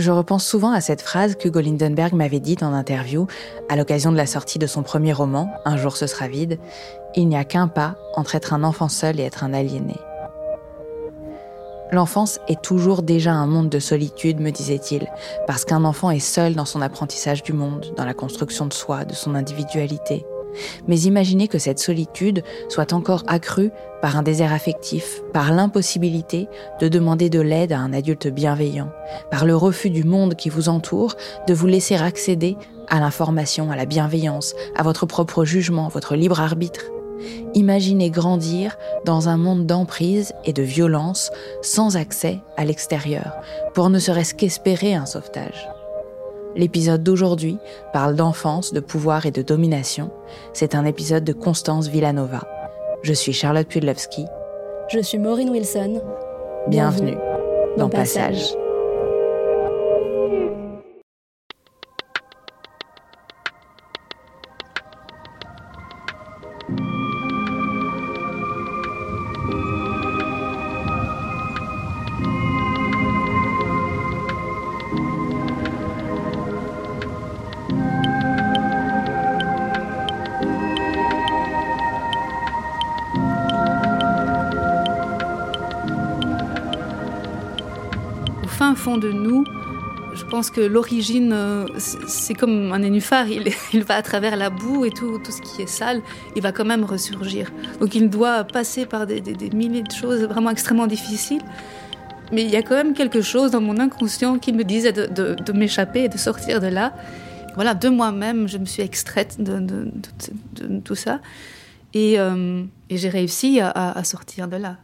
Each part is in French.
Je repense souvent à cette phrase que Lindenberg m'avait dite en interview à l'occasion de la sortie de son premier roman, Un jour ce sera vide. Il n'y a qu'un pas entre être un enfant seul et être un aliéné. L'enfance est toujours déjà un monde de solitude, me disait-il, parce qu'un enfant est seul dans son apprentissage du monde, dans la construction de soi, de son individualité. Mais imaginez que cette solitude soit encore accrue par un désert affectif, par l'impossibilité de demander de l'aide à un adulte bienveillant, par le refus du monde qui vous entoure de vous laisser accéder à l'information, à la bienveillance, à votre propre jugement, votre libre arbitre. Imaginez grandir dans un monde d'emprise et de violence sans accès à l'extérieur, pour ne serait-ce qu'espérer un sauvetage. L'épisode d'aujourd'hui parle d'enfance, de pouvoir et de domination. C'est un épisode de Constance Villanova. Je suis Charlotte Pudlowski. Je suis Maureen Wilson. Bienvenue, dans, Passage. Fond de nous, je pense que l'origine, euh, c'est comme un nénuphar, il, va à travers la boue et tout, tout ce qui est sale, il va quand même ressurgir. Donc il doit passer par des, milliers de choses vraiment extrêmement difficiles. Mais il y a quand même quelque chose dans mon inconscient qui me disait de, m'échapper et de sortir de là. Voilà, de moi-même, je me suis extraite de, tout ça. Et, euh, j'ai réussi à sortir de là.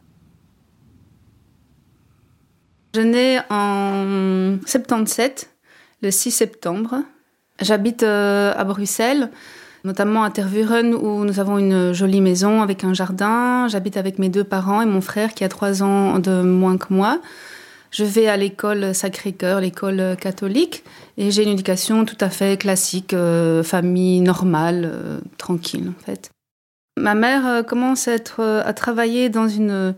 Je nais en 77, le 6 septembre. J'habite euh, à Bruxelles, notamment à Tervuren, où nous avons une jolie maison avec un jardin. J'habite avec mes deux parents et mon frère qui a trois ans de moins que moi. Je vais à l'école Sacré-Cœur, l'école catholique, et j'ai une éducation tout à fait classique, euh, famille normale, euh, tranquille en fait. Ma mère commence à, travailler dans une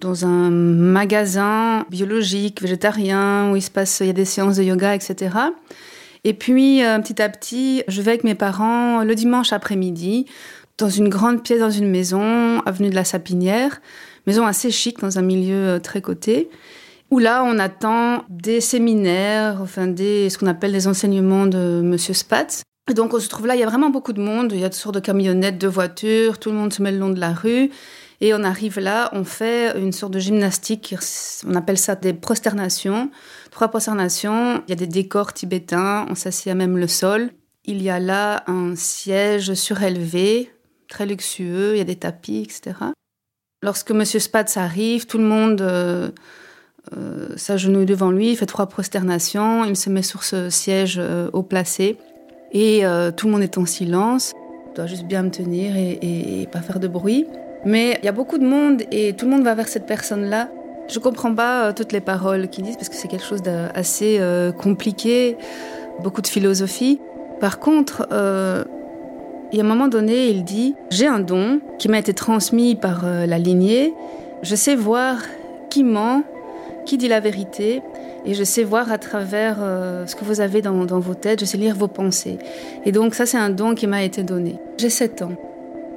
dans un magasin biologique, végétarien, où il se passe, il y a des séances de yoga, etc. Et puis, euh, petit à petit, je vais avec mes parents le dimanche après-midi dans une grande pièce dans une maison, avenue de la Sapinière, maison assez chic dans un milieu euh, très coté, où là, on attend des séminaires, enfin des, ce qu'on appelle des enseignements de Monsieur Spatz. Et donc, on se trouve là, il y a vraiment beaucoup de monde, il y a toutes sortes de camionnettes, de voitures, tout le monde se met le long de la rue. Et on arrive là, on fait une sorte de gymnastique, on appelle ça des prosternations. Trois prosternations, il y a des décors tibétains, on s'assied à même le sol. Il y a là un siège surélevé, très luxueux, il y a des tapis, etc. Lorsque Monsieur Spatz arrive, tout le monde euh, s'agenouille devant lui, il fait trois prosternations, il se met sur ce siège haut placé et tout le monde est en silence. Je dois juste bien me tenir et pas faire de bruit. Mais il y a beaucoup de monde et tout le monde va vers cette personne-là. Je comprends pas toutes les paroles qu'ils disent parce que c'est quelque chose d'assez compliqué, beaucoup de philosophie. Par contre, il y a un moment donné, il dit J'ai un don qui m'a été transmis par euh, la lignée. Je sais voir qui ment, qui dit la vérité, et je sais voir à travers euh, ce que vous avez dans, vos têtes, je sais lire vos pensées. Et donc, ça, c'est un don qui m'a été donné. J'ai 7 ans.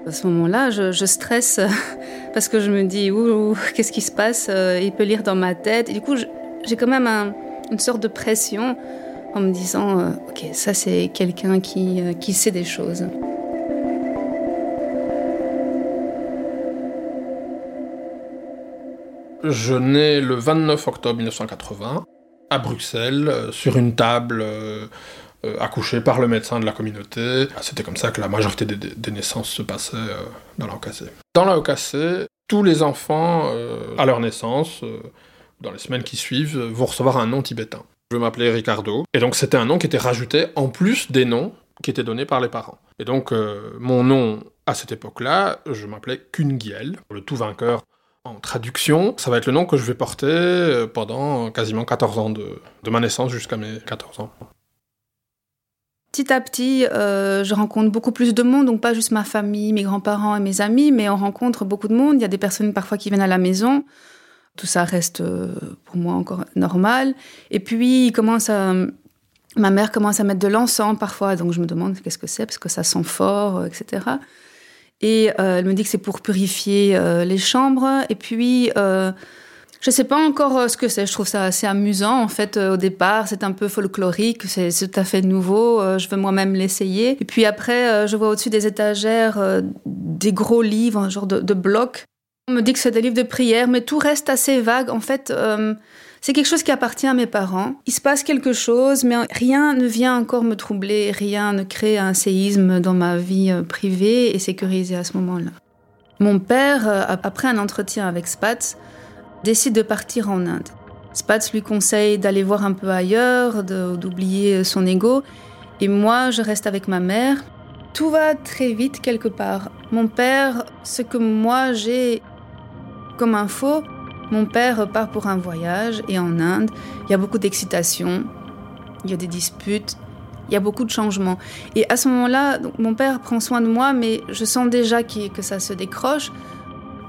À ce moment-là, je, stresse parce que je me dis Ouh, qu'est-ce qui se passe euh, Il peut lire dans ma tête. Et du coup, j'ai quand même une sorte de pression en me disant Ok, ça, c'est quelqu'un qui, qui sait des choses. Je nais le 29 octobre 1980 à Bruxelles, euh, sur une table euh, euh, accouchée par le médecin de la communauté. C'était comme ça que la majorité des, naissances se passaient dans la. Dans la tous les enfants, à leur naissance, dans les semaines qui suivent, vont recevoir un nom tibétain. Je m'appelais Ricardo, et donc c'était un nom qui était rajouté en plus des noms qui étaient donnés par les parents. Et donc mon nom à cette époque-là, je m'appelais Kungiel, le tout vainqueur en traduction, ça va être le nom que je vais porter euh, pendant quasiment 14 ans de, ma naissance jusqu'à mes 14 ans. Petit à petit, euh, je rencontre beaucoup plus de monde, donc pas juste ma famille, mes grands-parents et mes amis, mais on rencontre beaucoup de monde. Il y a des personnes parfois qui viennent à la maison. Tout ça reste euh, pour moi encore normal. Et puis, commence ma mère commence à mettre de l'encens parfois, donc je me demande qu'est-ce que c'est, parce que ça sent fort, etc. Et euh, elle me dit que c'est pour purifier les chambres. Et puis, je ne sais pas encore ce que c'est. Je trouve ça assez amusant. En fait, au départ, c'est un peu folklorique. C'est tout à fait nouveau. je veux moi-même l'essayer. Et puis après, je vois au-dessus des étagères des gros livres, un genre de, blocs. On me dit que c'est des livres de prière, mais tout reste assez vague. En fait, c'est quelque chose qui appartient à mes parents. Il se passe quelque chose, mais rien ne vient encore me troubler, rien ne crée un séisme dans ma vie euh, privée et sécurisée à ce moment-là. Mon père, euh, après un entretien avec Spatz, décide de partir en Inde. Spatz lui conseille d'aller voir un peu ailleurs, d'oublier son ego, et moi, je reste avec ma mère. Tout va très vite quelque part. Mon père, ce que moi j'ai comme info, mon père part pour un voyage et en Inde, il y a beaucoup d'excitation, il y a des disputes, il y a beaucoup de changements. Et à ce moment-là, mon père prend soin de moi, mais je sens déjà que ça se décroche.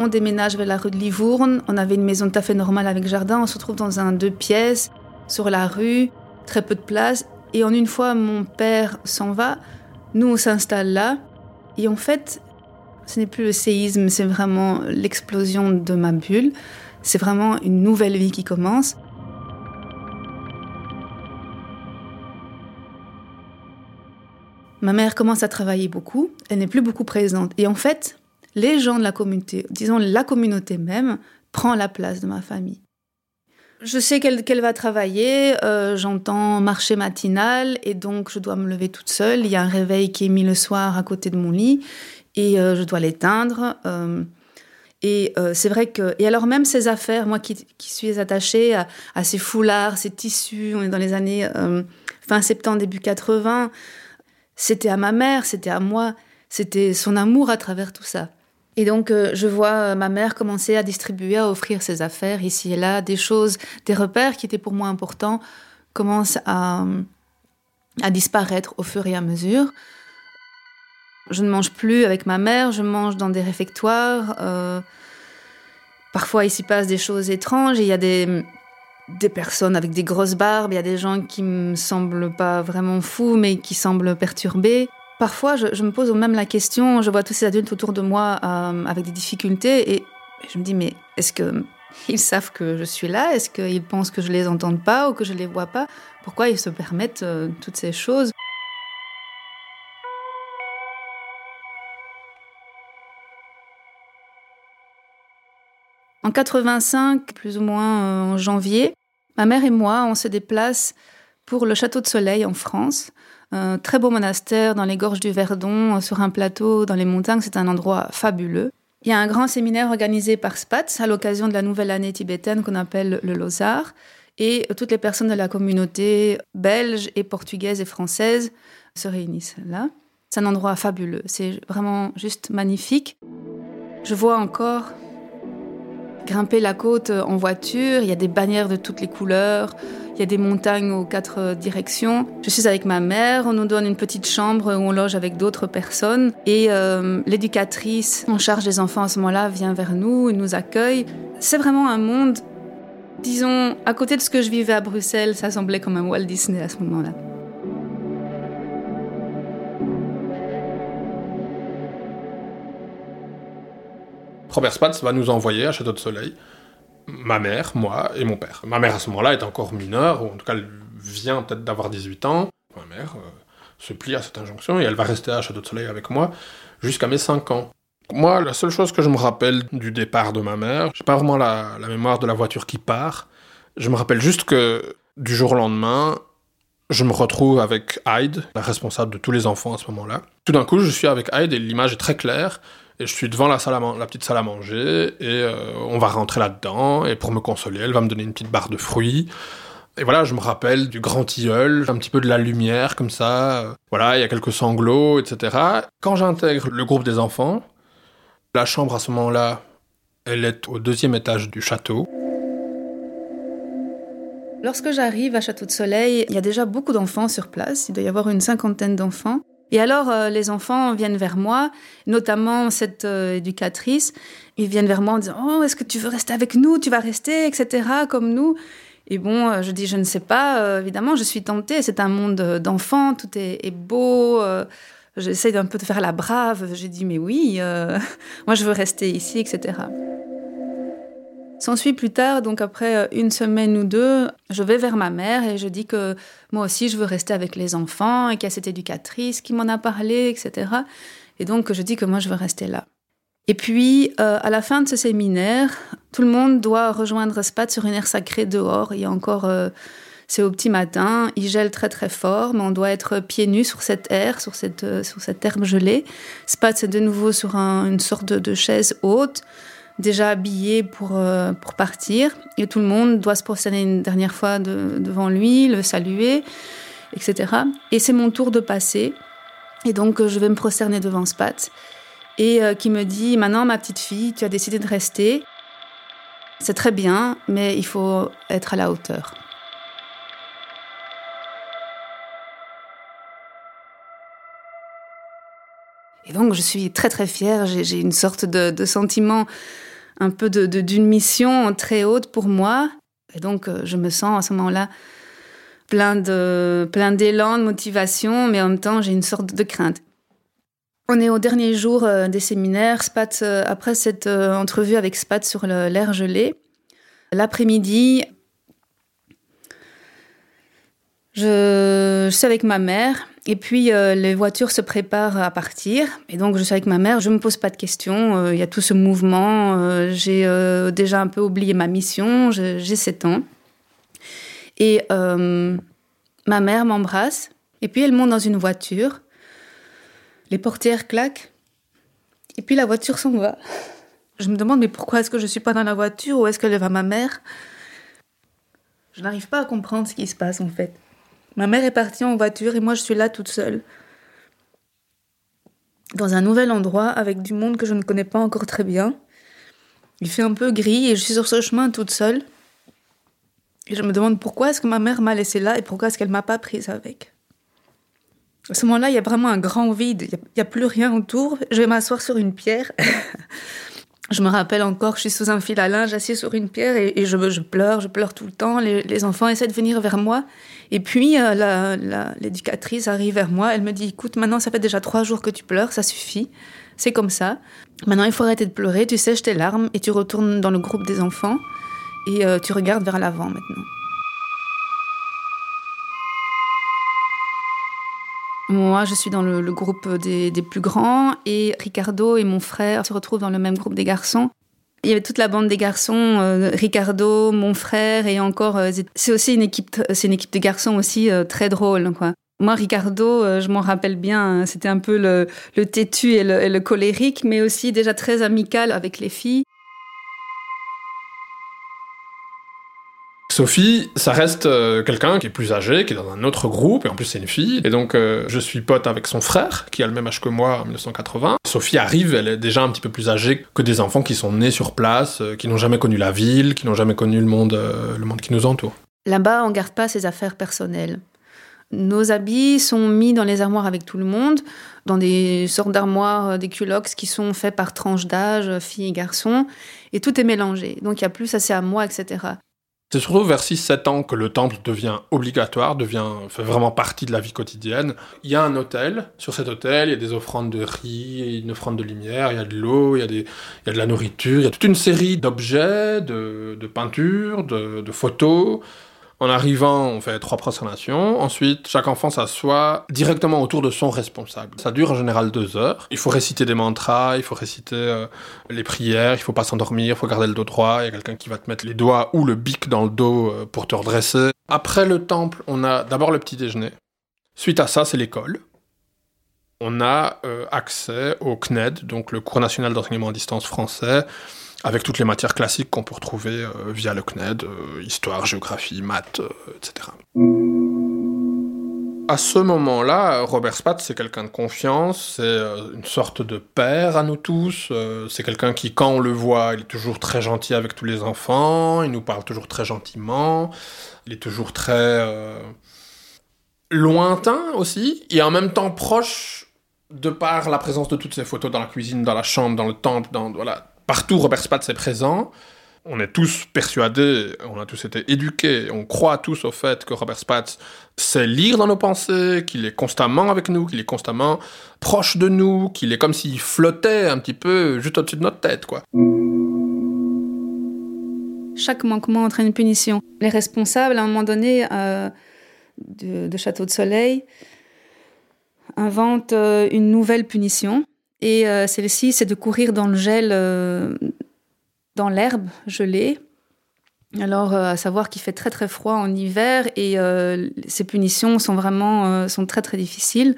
On déménage vers la rue de Livourne. On avait une maison tout à fait normale avec jardin. On se retrouve dans un deux pièces, sur la rue, très peu de place. Et en une fois, mon père s'en va. Nous, on s'installe là. Et en fait, ce n'est plus le séisme, c'est vraiment l'explosion de ma bulle. C'est vraiment une nouvelle vie qui commence. Ma mère commence à travailler beaucoup, elle n'est plus beaucoup présente. Et en fait, les gens de la communauté, disons la communauté même, prend la place de ma famille. Je sais qu'elle va travailler, euh, j'entends marcher matinal et donc je dois me lever toute seule. Il y a un réveil qui est mis le soir à côté de mon lit et euh, je dois l'éteindre. Euh, et c'est vrai que, et alors même ces affaires, moi qui, suis attachée à, ces foulards, ces tissus, on est dans les années fin 70, début 80, c'était à ma mère, c'était à moi, c'était son amour à travers tout ça. Et donc euh, je vois ma mère commencer à distribuer, à offrir ses affaires ici et là, des choses, des repères qui étaient pour moi importants commencent à, à disparaître au fur et à mesure. Je ne mange plus avec ma mère, je mange dans des réfectoires. Euh, parfois, il s'y passe des choses étranges. Il y a des, des personnes avec des grosses barbes, il y a des gens qui me semblent pas vraiment fous, mais qui semblent perturbés. Parfois, je, me pose même la question, je vois tous ces adultes autour de moi euh, avec des difficultés, et je me dis, mais est-ce que ils savent que je suis là? Est-ce qu'ils pensent que je les entends pas ou que je les vois pas? Pourquoi ils se permettent euh, toutes ces choses? En 85, plus ou moins euh, en janvier, ma mère et moi, on se déplace pour le Château de Soleil en France. Un très beau monastère dans les gorges du Verdon, sur un plateau dans les montagnes. C'est un endroit fabuleux. Il y a un grand séminaire organisé par SPATS à l'occasion de la nouvelle année tibétaine qu'on appelle le Lozar. Et toutes les personnes de la communauté belge et portugaise et française se réunissent là. C'est un endroit fabuleux, c'est vraiment juste magnifique. Je vois encore grimper la côte en voiture, il y a des bannières de toutes les couleurs, il y a des montagnes aux quatre directions. Je suis avec ma mère, on nous donne une petite chambre où on loge avec d'autres personnes et euh, l'éducatrice en charge des enfants à ce moment-là vient vers nous, et nous accueille. C'est vraiment un monde, disons, à côté de ce que je vivais à Bruxelles, ça semblait comme un Walt Disney à ce moment-là. Robert Spatz va nous envoyer à Château de Soleil ma mère, moi et mon père. Ma mère à ce moment-là est encore mineure, ou en tout cas elle vient peut-être d'avoir 18 ans. Ma mère euh, se plie à cette injonction et elle va rester à Château de Soleil avec moi jusqu'à mes 5 ans. Moi, la seule chose que je me rappelle du départ de ma mère, j'ai pas vraiment la, la mémoire de la voiture qui part. Je me rappelle juste que du jour au lendemain, je me retrouve avec Hyde, la responsable de tous les enfants à ce moment-là. Tout d'un coup, je suis avec Hyde et l'image est très claire. Je suis devant la, petite salle à manger et euh, on va rentrer là-dedans. Et pour me consoler, elle va me donner une petite barre de fruits. Et voilà, je me rappelle du grand tilleul, un petit peu de la lumière comme ça. Voilà, il y a quelques sanglots, etc. Quand j'intègre le groupe des enfants, la chambre à ce moment-là, elle est au deuxième étage du château. Lorsque j'arrive à Château de Soleil, il y a déjà beaucoup d'enfants sur place. Il doit y avoir une cinquantaine d'enfants. Et alors, euh, les enfants viennent vers moi, notamment cette euh, éducatrice. Ils viennent vers moi en disant Oh, est-ce que tu veux rester avec nous? Tu vas rester, etc., comme nous. Et bon, euh, je dis Je ne sais pas, évidemment, je suis tentée. C'est un monde d'enfants, tout est, est beau. J'essaie d'un peu de faire la brave. J'ai dit Mais oui, moi, je veux rester ici, etc. S'ensuit plus tard, donc après euh, une semaine ou deux, je vais vers ma mère et je dis que moi aussi je veux rester avec les enfants et qu'il y a cette éducatrice qui m'en a parlé, etc. Et donc je dis que moi je veux rester là. Et puis, euh, à la fin de ce séminaire, tout le monde doit rejoindre Spat sur une aire sacrée dehors. Il y a encore, euh, c'est au petit matin, il gèle très très fort, mais on doit être pieds nus sur cette aire, sur cette, sur cette herbe gelée. Spat, c'est de nouveau sur une sorte de chaise haute déjà habillé pour, euh, pour partir. Et tout le monde doit se prosterner une dernière fois devant lui, le saluer, etc. Et c'est mon tour de passer. Et donc, je vais me prosterner devant Spat. Et euh, qui me dit Maintenant, ma petite fille, tu as décidé de rester. C'est très bien, mais il faut être à la hauteur. Et donc, je suis très très fière. J'ai une sorte de, de sentiment un peu d'une de, d'une mission très haute pour moi. Et donc, euh, je me sens à ce moment-là plein de plein d'élan, de motivation, mais en même temps, j'ai une sorte de crainte. On est au dernier jour euh, des séminaires, Spat, euh, après cette entrevue avec Spat sur l'air gelé. L'après-midi, je, suis avec ma mère et puis euh, les voitures se préparent à partir. Et donc je suis avec ma mère, je me pose pas de questions. Euh, il y a tout ce mouvement. Euh, j'ai déjà un peu oublié ma mission. J'ai 7 ans. Et ma mère m'embrasse. Et puis elle monte dans une voiture. Les portières claquent. Et puis la voiture s'en va. Je me demande mais pourquoi est-ce que je suis pas dans la voiture Où est-ce qu'elle va ma mère? Je n'arrive pas à comprendre ce qui se passe en fait. Ma mère est partie en voiture et moi je suis là toute seule. Dans un nouvel endroit avec du monde que je ne connais pas encore très bien. Il fait un peu gris et je suis sur ce chemin toute seule. Et je me demande pourquoi est-ce que ma mère m'a laissée là et pourquoi est-ce qu'elle m'a pas prise avec. À ce moment-là, il y a vraiment un grand vide. Il n'y a, a, plus rien autour. Je vais m'asseoir sur une pierre. Je me rappelle encore, je suis sous un fil à linge, assis sur une pierre, et, je, je, pleure, je pleure tout le temps. Les, enfants essaient de venir vers moi. Et puis, euh, l'éducatrice arrive vers moi, elle me dit, écoute, maintenant, ça fait déjà trois jours que tu pleures, ça suffit. C'est comme ça. Maintenant, il faut arrêter de pleurer, tu sèches tes larmes, et tu retournes dans le groupe des enfants, et euh, tu regardes vers l'avant maintenant. Moi, je suis dans le, groupe des, plus grands et Ricardo et mon frère se retrouvent dans le même groupe des garçons. Il y avait toute la bande des garçons, euh, Ricardo, mon frère et encore. Euh, c'est aussi une équipe, c'est une équipe de garçons aussi euh, très drôle. Moi, Ricardo, euh, je m'en rappelle bien, hein, c'était un peu le, têtu et le, colérique, mais aussi déjà très amical avec les filles. Sophie, ça reste euh, quelqu'un qui est plus âgé, qui est dans un autre groupe, et en plus c'est une fille. Et donc euh, je suis pote avec son frère, qui a le même âge que moi en 1980. Sophie arrive, elle est déjà un petit peu plus âgée que des enfants qui sont nés sur place, qui n'ont jamais connu la ville, qui n'ont jamais connu le monde, le monde qui nous entoure. Là-bas, on garde pas ses affaires personnelles. Nos habits sont mis dans les armoires avec tout le monde, dans des sortes d'armoires, euh, des culottes qui sont faits par tranche d'âge, euh, filles et garçons, et tout est mélangé. Donc il y a plus assez à moi, etc. C'est surtout vers 6-7 ans que le temple devient obligatoire, devient fait vraiment partie de la vie quotidienne. Il y a un hôtel. Sur cet hôtel, il y a des offrandes de riz, une offrande de lumière, il y a de l'eau, il, y a de la nourriture, il y a toute une série d'objets, de, peintures, de photos, en arrivant, on fait trois prosternations. Ensuite, chaque enfant s'assoit directement autour de son responsable. Ça dure en général deux heures. Il faut réciter des mantras, il faut réciter euh, les prières, il faut pas s'endormir, il faut garder le dos droit. Il y a quelqu'un qui va te mettre les doigts ou le bic dans le dos euh, pour te redresser. Après le temple, on a d'abord le petit déjeuner. Suite à ça, c'est l'école. On a euh, accès au CNED, donc le cours national d'enseignement à distance français avec toutes les matières classiques qu'on peut retrouver euh, via le CNED, euh, histoire, géographie, maths, euh, etc. À ce moment-là, Robert Spatz, c'est quelqu'un de confiance, c'est une sorte de père à nous tous, c'est quelqu'un qui, quand on le voit, il est toujours très gentil avec tous les enfants, il nous parle toujours très gentiment, il est toujours très lointain aussi, et en même temps proche de par la présence de toutes ces photos dans la cuisine, dans la chambre, dans le temple, dans voilà, Partout, Robert Spatz est présent. On est tous persuadés, on a tous été éduqués, on croit tous au fait que Robert Spatz sait lire dans nos pensées, qu'il est constamment avec nous, qu'il est constamment proche de nous, qu'il est comme s'il flottait un petit peu juste au-dessus de notre tête, quoi. Chaque manquement entraîne une punition. Les responsables, à un moment donné, euh, de, Château de Soleil, inventent euh, une nouvelle punition et euh, celle-ci, c'est de courir dans le gel, euh, dans l'herbe gelée. Alors, euh, à savoir qu'il fait très très froid en hiver et ces punitions sont vraiment sont très très difficiles.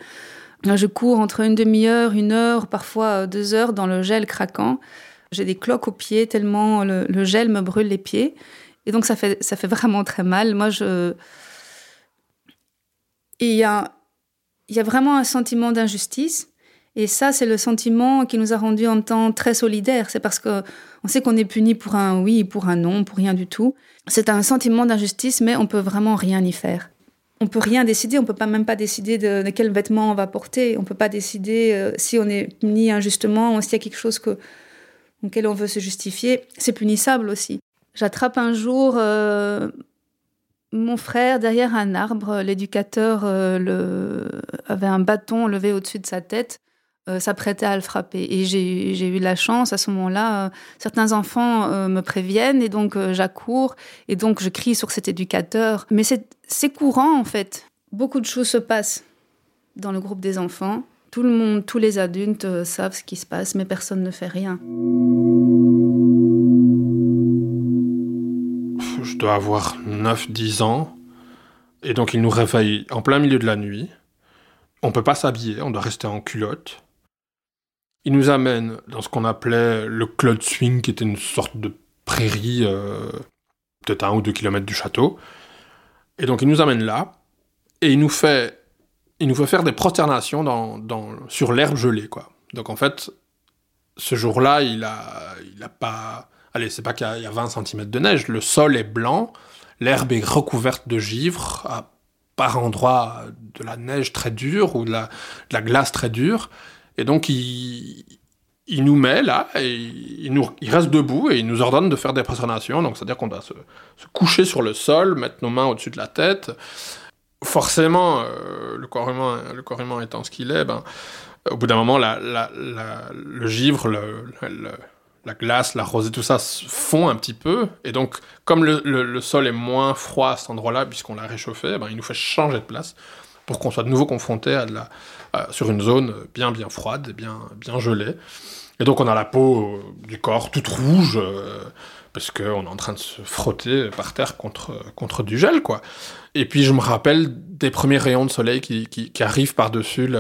Je cours entre une demi-heure, une heure, parfois deux heures dans le gel craquant. J'ai des cloques aux pieds tellement le, gel me brûle les pieds. Et donc, ça fait, ça fait vraiment très mal. Moi, je. Il y a, y a vraiment un sentiment d'injustice et ça, c'est le sentiment qui nous a rendus en temps très solidaires. C'est parce que on sait qu'on est puni pour un oui, pour un non, pour rien du tout. C'est un sentiment d'injustice, mais on peut vraiment rien y faire. On peut rien décider, on peut pas même pas décider de, quel vêtement on va porter. On peut pas décider euh, si on est puni injustement ou s'il y a quelque chose que, auquel on veut se justifier. C'est punissable aussi. J'attrape un jour euh, mon frère derrière un arbre. L'éducateur euh, avait un bâton levé au-dessus de sa tête. Euh, s'apprêtait à le frapper. Et j'ai eu la chance à ce moment-là, euh, certains enfants euh, me préviennent et donc j'accours et donc je crie sur cet éducateur. Mais c'est courant en fait. Beaucoup de choses se passent dans le groupe des enfants. Tout le monde, tous les adultes savent ce qui se passe, mais personne ne fait rien. Je dois avoir 9-10 ans. Et donc il nous réveille en plein milieu de la nuit. On peut pas s'habiller, on doit rester en culotte. Il nous amène dans ce qu'on appelait le Cloud Swing, qui était une sorte de prairie, euh, peut-être un ou deux kilomètres du château. Et donc il nous amène là, et il nous fait, il nous fait faire des prosternations dans, sur l'herbe gelée, quoi. Donc en fait, ce jour-là, il a, il a pas... Allez, c'est pas qu'il y, a 20 cm de neige, le sol est blanc, l'herbe est recouverte de givre, à par endroits de la neige très dure ou de la glace très dure. Et donc, il, il nous met là, il, nous, il reste debout et il nous ordonne de faire des prosternations. Donc, c'est-à-dire qu'on doit se, coucher sur le sol, mettre nos mains au-dessus de la tête. Forcément, euh, le, corps humain, le corps humain étant ce qu'il est, ben, au bout d'un moment, la, le givre, le, la glace, la rosée, tout ça fond un petit peu. Et donc, comme le, le sol est moins froid à cet endroit-là, puisqu'on l'a réchauffé, ben, il nous fait changer de place pour qu'on soit de nouveau confronté à de la, sur une zone bien bien froide, bien, bien gelée. Et donc on a la peau euh, du corps toute rouge, euh, parce qu'on est en train de se frotter par terre contre, contre du gel, quoi. Et puis je me rappelle des premiers rayons de soleil qui, qui, arrivent par-dessus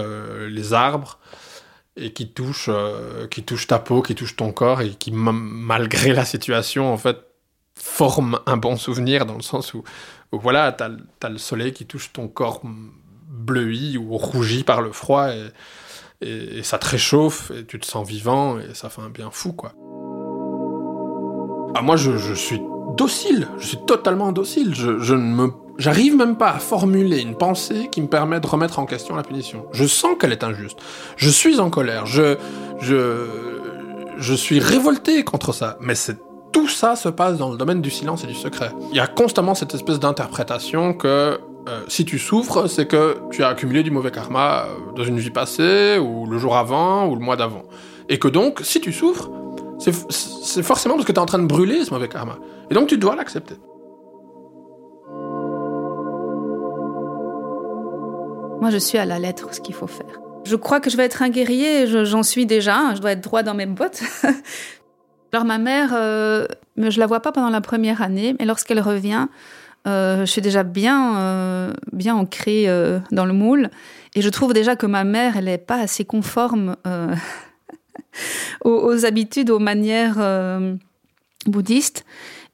les arbres et qui touchent, euh, qui touchent ta peau, qui touchent ton corps et qui, malgré la situation, en fait, forment un bon souvenir dans le sens où, voilà, t'as as le soleil qui touche ton corps bleui ou rougi par le froid et, ça te réchauffe et tu te sens vivant et ça fait un bien fou, quoi. Ah, moi, je, je suis docile, je suis totalement docile. Je, je ne me J'arrive même pas à formuler une pensée qui me permet de remettre en question la punition. Je sens qu'elle est injuste. Je suis en colère. Je, je, je suis révolté contre ça. Mais c'est tout ça se passe dans le domaine du silence et du secret. Il y a constamment cette espèce d'interprétation que euh, si tu souffres, c'est que tu as accumulé du mauvais karma euh, dans une vie passée, ou le jour avant, ou le mois d'avant. Et que donc, si tu souffres, c'est forcément parce que tu es en train de brûler ce mauvais karma. Et donc tu dois l'accepter. Moi, je suis à la lettre ce qu'il faut faire. Je crois que je vais être un guerrier, j'en suis déjà, je dois être droit dans mes bottes. Alors ma mère, euh, je la vois pas pendant la première année, mais lorsqu'elle revient, je suis déjà bien, euh, bien ancrée euh, dans le moule. Et je trouve déjà que ma mère, elle n'est pas assez conforme aux, habitudes, aux manières bouddhistes.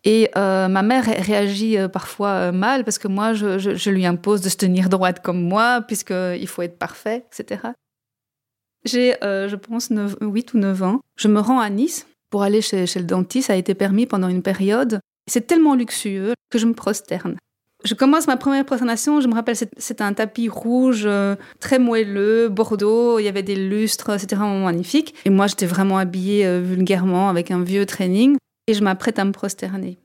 Et euh, ma mère réagit euh, parfois euh, mal parce que moi, je, je, je, lui impose de se tenir droite comme moi, puisqu'il faut être parfait, etc. J'ai, je pense, 9, 8 ou 9 ans. Je me rends à Nice pour aller chez, chez le dentiste. Ça a été permis pendant une période. C'est tellement luxueux que je me prosterne. Je commence ma première prosternation, je me rappelle, c'était un tapis rouge, très moelleux, bordeaux, il y avait des lustres, c'était vraiment magnifique. Et moi, j'étais vraiment habillée vulgairement avec un vieux training et je m'apprête à me prosterner.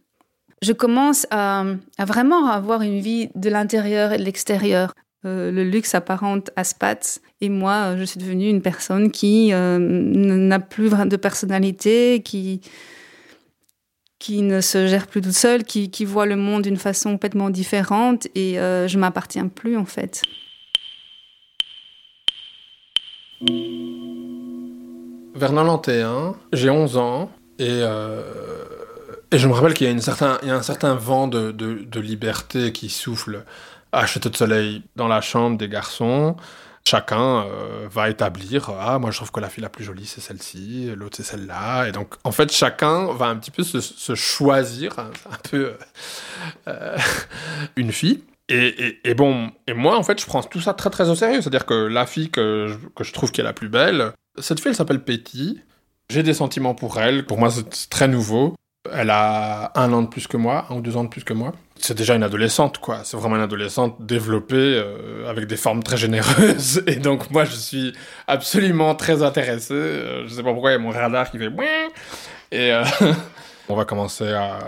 Je commence à, vraiment avoir une vie de l'intérieur et de l'extérieur. Euh, le luxe apparente à Spatz et moi, je suis devenue une personne qui euh, n'a plus de personnalité, qui qui ne se gère plus toute seule, qui, voit le monde d'une façon complètement différente et euh, je m'appartiens plus en fait. Vers 91, j'ai 11 ans, et, euh, et je me rappelle qu'il y, a y a un certain vent de, de, de, liberté qui souffle à Château de Soleil dans la chambre des garçons. Chacun euh, va établir Ah, moi je trouve que la fille la plus jolie c'est celle-ci, l'autre c'est celle-là. Et donc en fait, chacun va un petit peu se, choisir un, un peu euh, une fille. Et, et, et, bon, et moi en fait, je prends tout ça très très au sérieux. C'est-à-dire que la fille que je, que je trouve qui est la plus belle, cette fille elle s'appelle Petty. J'ai des sentiments pour elle. Pour moi, c'est très nouveau. Elle a un an de plus que moi, un ou deux ans de plus que moi. C'est déjà une adolescente, quoi. C'est vraiment une adolescente développée euh, avec des formes très généreuses. Et donc, moi, je suis absolument très intéressé. Euh, je sais pas pourquoi il y a mon radar qui fait. Et euh, on va commencer à,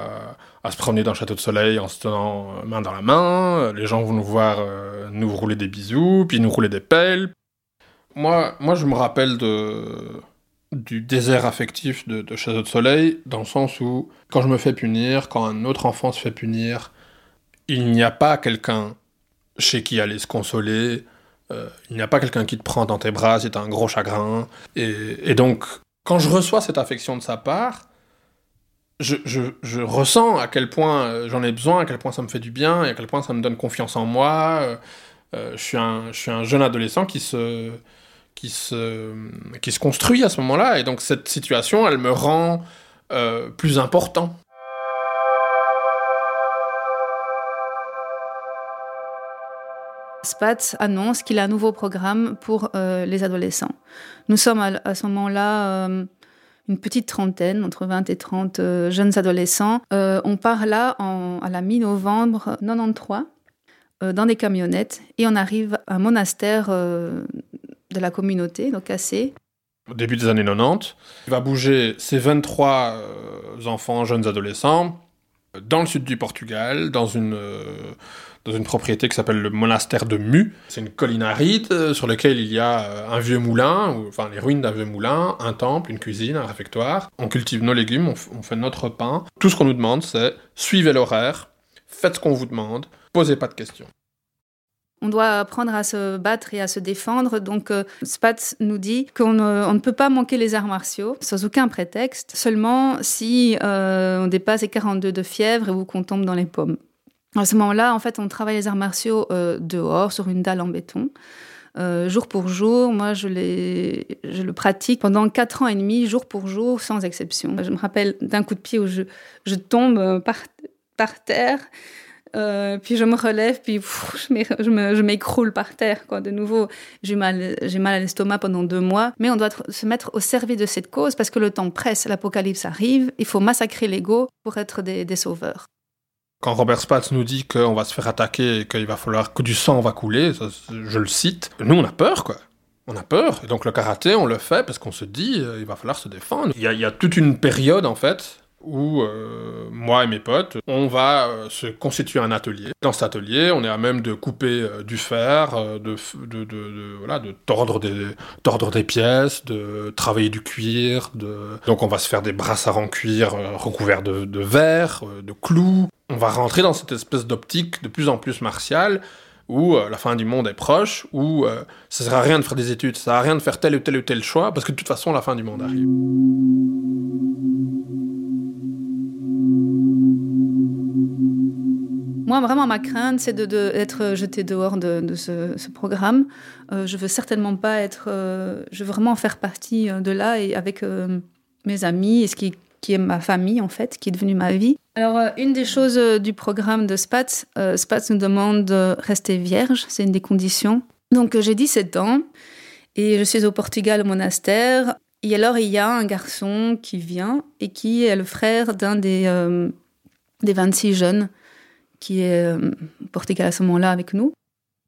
à, se promener dans le château de soleil en se tenant main dans la main. Les gens vont nous voir nous rouler des bisous, puis nous rouler des pelles. Moi, moi je me rappelle de du désert affectif de, Château de Soleil, dans le sens où, quand je me fais punir, quand un autre enfant se fait punir, il n'y a pas quelqu'un chez qui aller se consoler, euh, il n'y a pas quelqu'un qui te prend dans tes bras si t'as un gros chagrin. Et, donc, quand je reçois cette affection de sa part, je, je, je ressens à quel point euh, j'en ai besoin, à quel point ça me fait du bien, et à quel point ça me donne confiance en moi. Euh je, suis un, je suis un jeune adolescent qui se qui se, qui se construit à ce moment-là. Et donc cette situation, elle me rend euh, plus important. SPATS annonce qu'il a un nouveau programme pour euh, les adolescents. Nous sommes à, ce moment-là euh, une petite trentaine, entre 20 et 30 euh, jeunes adolescents. On part là à la mi-novembre 93 euh, dans des camionnettes et on arrive à un monastère de la communauté, donc assez. Au début des années 90, il va bouger ses 23 euh, enfants, jeunes adolescents, dans le sud du Portugal, dans une, euh, dans une propriété qui s'appelle le monastère de Mu. C'est une colline aride euh, sur laquelle il y a euh, un vieux moulin, ou, enfin les ruines d'un vieux moulin, un temple, une cuisine, un réfectoire. On cultive nos légumes, on, on fait notre pain. Tout ce qu'on nous demande, c'est suivez l'horaire, faites ce qu'on vous demande, posez pas de questions. On doit apprendre à se battre et à se défendre. Donc, euh, Spatz nous dit qu'on ne peut pas manquer les arts martiaux sans aucun prétexte, seulement si euh, on dépasse les 42 de fièvre ou qu'on tombe dans les pommes. À ce moment-là, en fait, on travaille les arts martiaux euh, dehors, sur une dalle en béton. jour pour jour, moi, je, le pratique pendant quatre ans et demi, jour pour jour, sans exception. Je me rappelle d'un coup de pied où je, je tombe par terre. Euh, puis je me relève, puis je m'écroule par terre. Quoi. De nouveau, j'ai mal, mal à l'estomac pendant deux mois. Mais on doit se mettre au service de cette cause parce que le temps presse, l'apocalypse arrive. Il faut massacrer l'ego pour être des, sauveurs. Quand Robert Spatz nous dit qu'on va se faire attaquer et qu'il va falloir que du sang va couler, je le cite, nous on a peur quoi. On a peur. Et donc le karaté, on le fait parce qu'on se dit, euh, il va falloir se défendre. Il y, il y a toute une période en fait où euh, moi et mes potes, on va euh, se constituer un atelier. Dans cet atelier, on est à même de couper euh, du fer, de, tordre des, pièces, de travailler du cuir. Donc on va se faire des brassards en cuir recouverts de, de verre, de clous. On va rentrer dans cette espèce d'optique de plus en plus martiale où la fin du monde est proche, où ça sert à rien de faire des études, ça sert à rien de faire tel ou tel ou tel choix, parce que de toute façon la fin du monde arrive. Moi, vraiment, ma crainte, c'est d'être de, jeté dehors de, ce, programme. Euh, je veux certainement pas être. Euh, je veux vraiment faire partie euh, de là et avec mes amis et ce qui, qui, est ma famille, en fait, qui est devenu ma vie. Alors, une des choses du programme de SPATS, SPATS nous demande de rester vierge. C'est une des conditions. Donc, j'ai 17 ans et je suis au Portugal, au monastère. Et alors, il y a un garçon qui vient et qui est le frère d'un des, des 26 jeunes qui est euh, Portugal à ce moment-là avec nous.